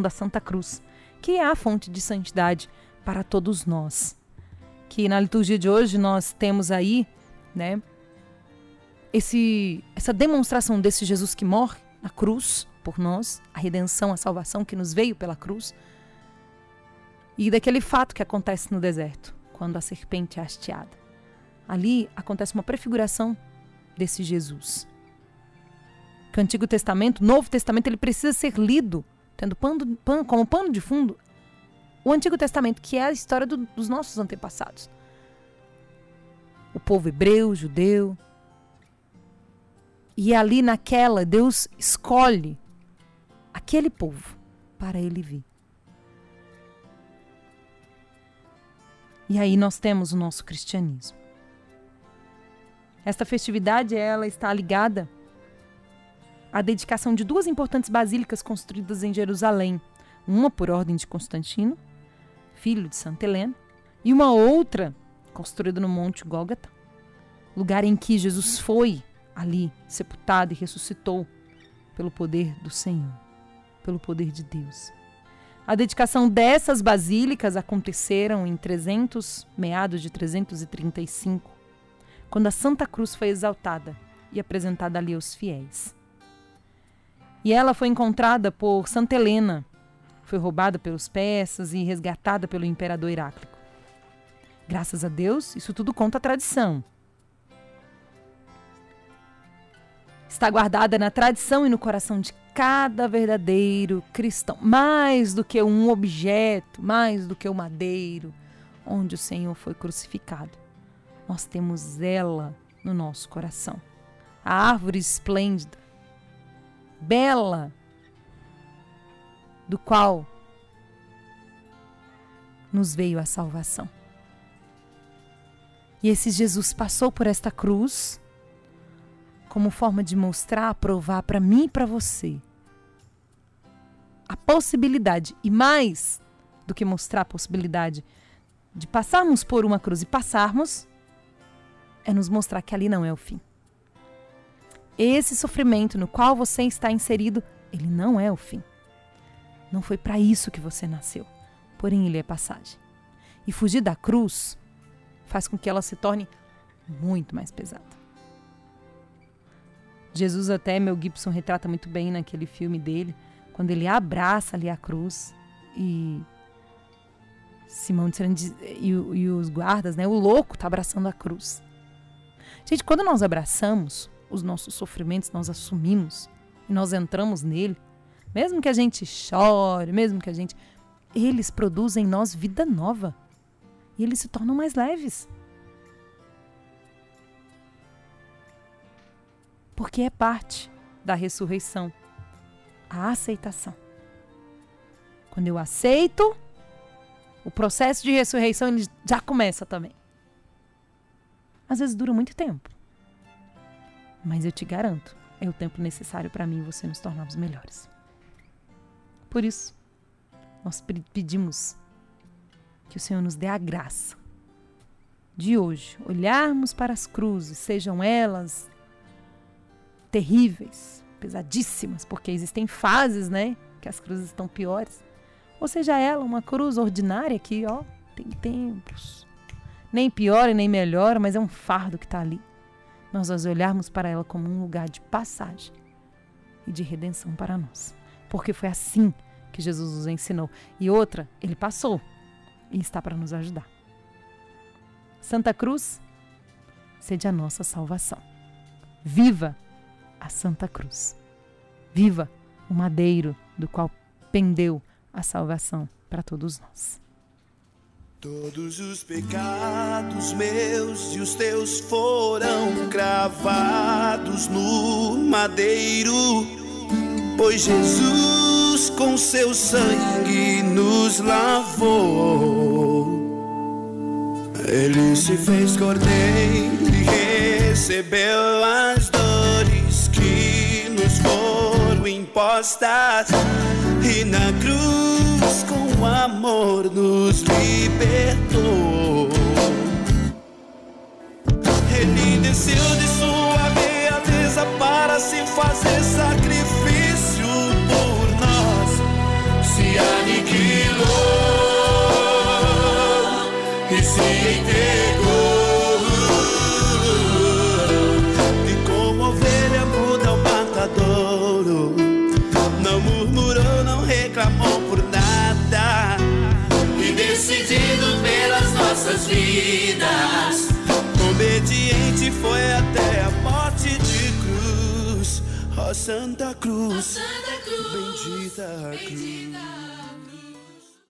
da Santa Cruz, que é a fonte de santidade para todos nós. Que na liturgia de hoje nós temos aí, né, esse, essa demonstração desse Jesus que morre na cruz por nós, a redenção, a salvação que nos veio pela cruz, e daquele fato que acontece no deserto, quando a serpente é hasteada. Ali acontece uma prefiguração desse Jesus. Que o Antigo Testamento, o Novo Testamento, ele precisa ser lido, tendo pano, pano, como pano de fundo o Antigo Testamento, que é a história do, dos nossos antepassados. O povo hebreu, judeu, e ali naquela, Deus escolhe aquele povo para ele vir. E aí nós temos o nosso cristianismo. Esta festividade ela está ligada à dedicação de duas importantes basílicas construídas em Jerusalém, uma por ordem de Constantino, filho de Santa Helena, e uma outra construída no Monte Gólgota, lugar em que Jesus foi ali sepultado e ressuscitou pelo poder do Senhor, pelo poder de Deus. A dedicação dessas basílicas aconteceram em 300, meados de 335, quando a Santa Cruz foi exaltada e apresentada ali aos fiéis. E ela foi encontrada por Santa Helena, foi roubada pelos persas e resgatada pelo imperador Heráclito. Graças a Deus, isso tudo conta a tradição. está guardada na tradição e no coração de cada verdadeiro cristão, mais do que um objeto, mais do que o um madeiro onde o Senhor foi crucificado. Nós temos ela no nosso coração. A árvore esplêndida, bela, do qual nos veio a salvação. E esse Jesus passou por esta cruz como forma de mostrar, provar para mim e para você a possibilidade, e mais do que mostrar a possibilidade de passarmos por uma cruz e passarmos, é nos mostrar que ali não é o fim. Esse sofrimento no qual você está inserido, ele não é o fim. Não foi para isso que você nasceu, porém ele é passagem. E fugir da cruz faz com que ela se torne muito mais pesada. Jesus até Mel Gibson retrata muito bem naquele filme dele, quando ele abraça ali a cruz e Simão de e, e os guardas, né? O louco está abraçando a cruz. Gente, quando nós abraçamos os nossos sofrimentos, nós assumimos e nós entramos nele, mesmo que a gente chore, mesmo que a gente. Eles produzem em nós vida nova. E eles se tornam mais leves. porque é parte da ressurreição a aceitação. Quando eu aceito, o processo de ressurreição ele já começa também. Às vezes dura muito tempo, mas eu te garanto, é o tempo necessário para mim e você nos tornarmos melhores. Por isso, nós pedimos que o Senhor nos dê a graça de hoje olharmos para as cruzes, sejam elas terríveis, pesadíssimas, porque existem fases, né? Que as cruzes estão piores. Ou seja, ela, uma cruz ordinária que, ó, tem tempos. Nem pior e nem melhor, mas é um fardo que está ali. Nós nós olharmos para ela como um lugar de passagem e de redenção para nós. Porque foi assim que Jesus nos ensinou. E outra, ele passou e está para nos ajudar. Santa Cruz, seja a nossa salvação. Viva! a Santa Cruz. Viva o madeiro do qual pendeu a salvação para todos nós. Todos os pecados meus e os teus foram cravados no madeiro, pois Jesus com seu sangue nos lavou. Ele se fez cordeiro e recebeu as foram impostas e na cruz com amor nos libertou. Ele desceu de sua realeza para se fazer sacrifício por nós. aniquilou e se entregou. Cruz. Ó Santa Cruz, bendita cruz.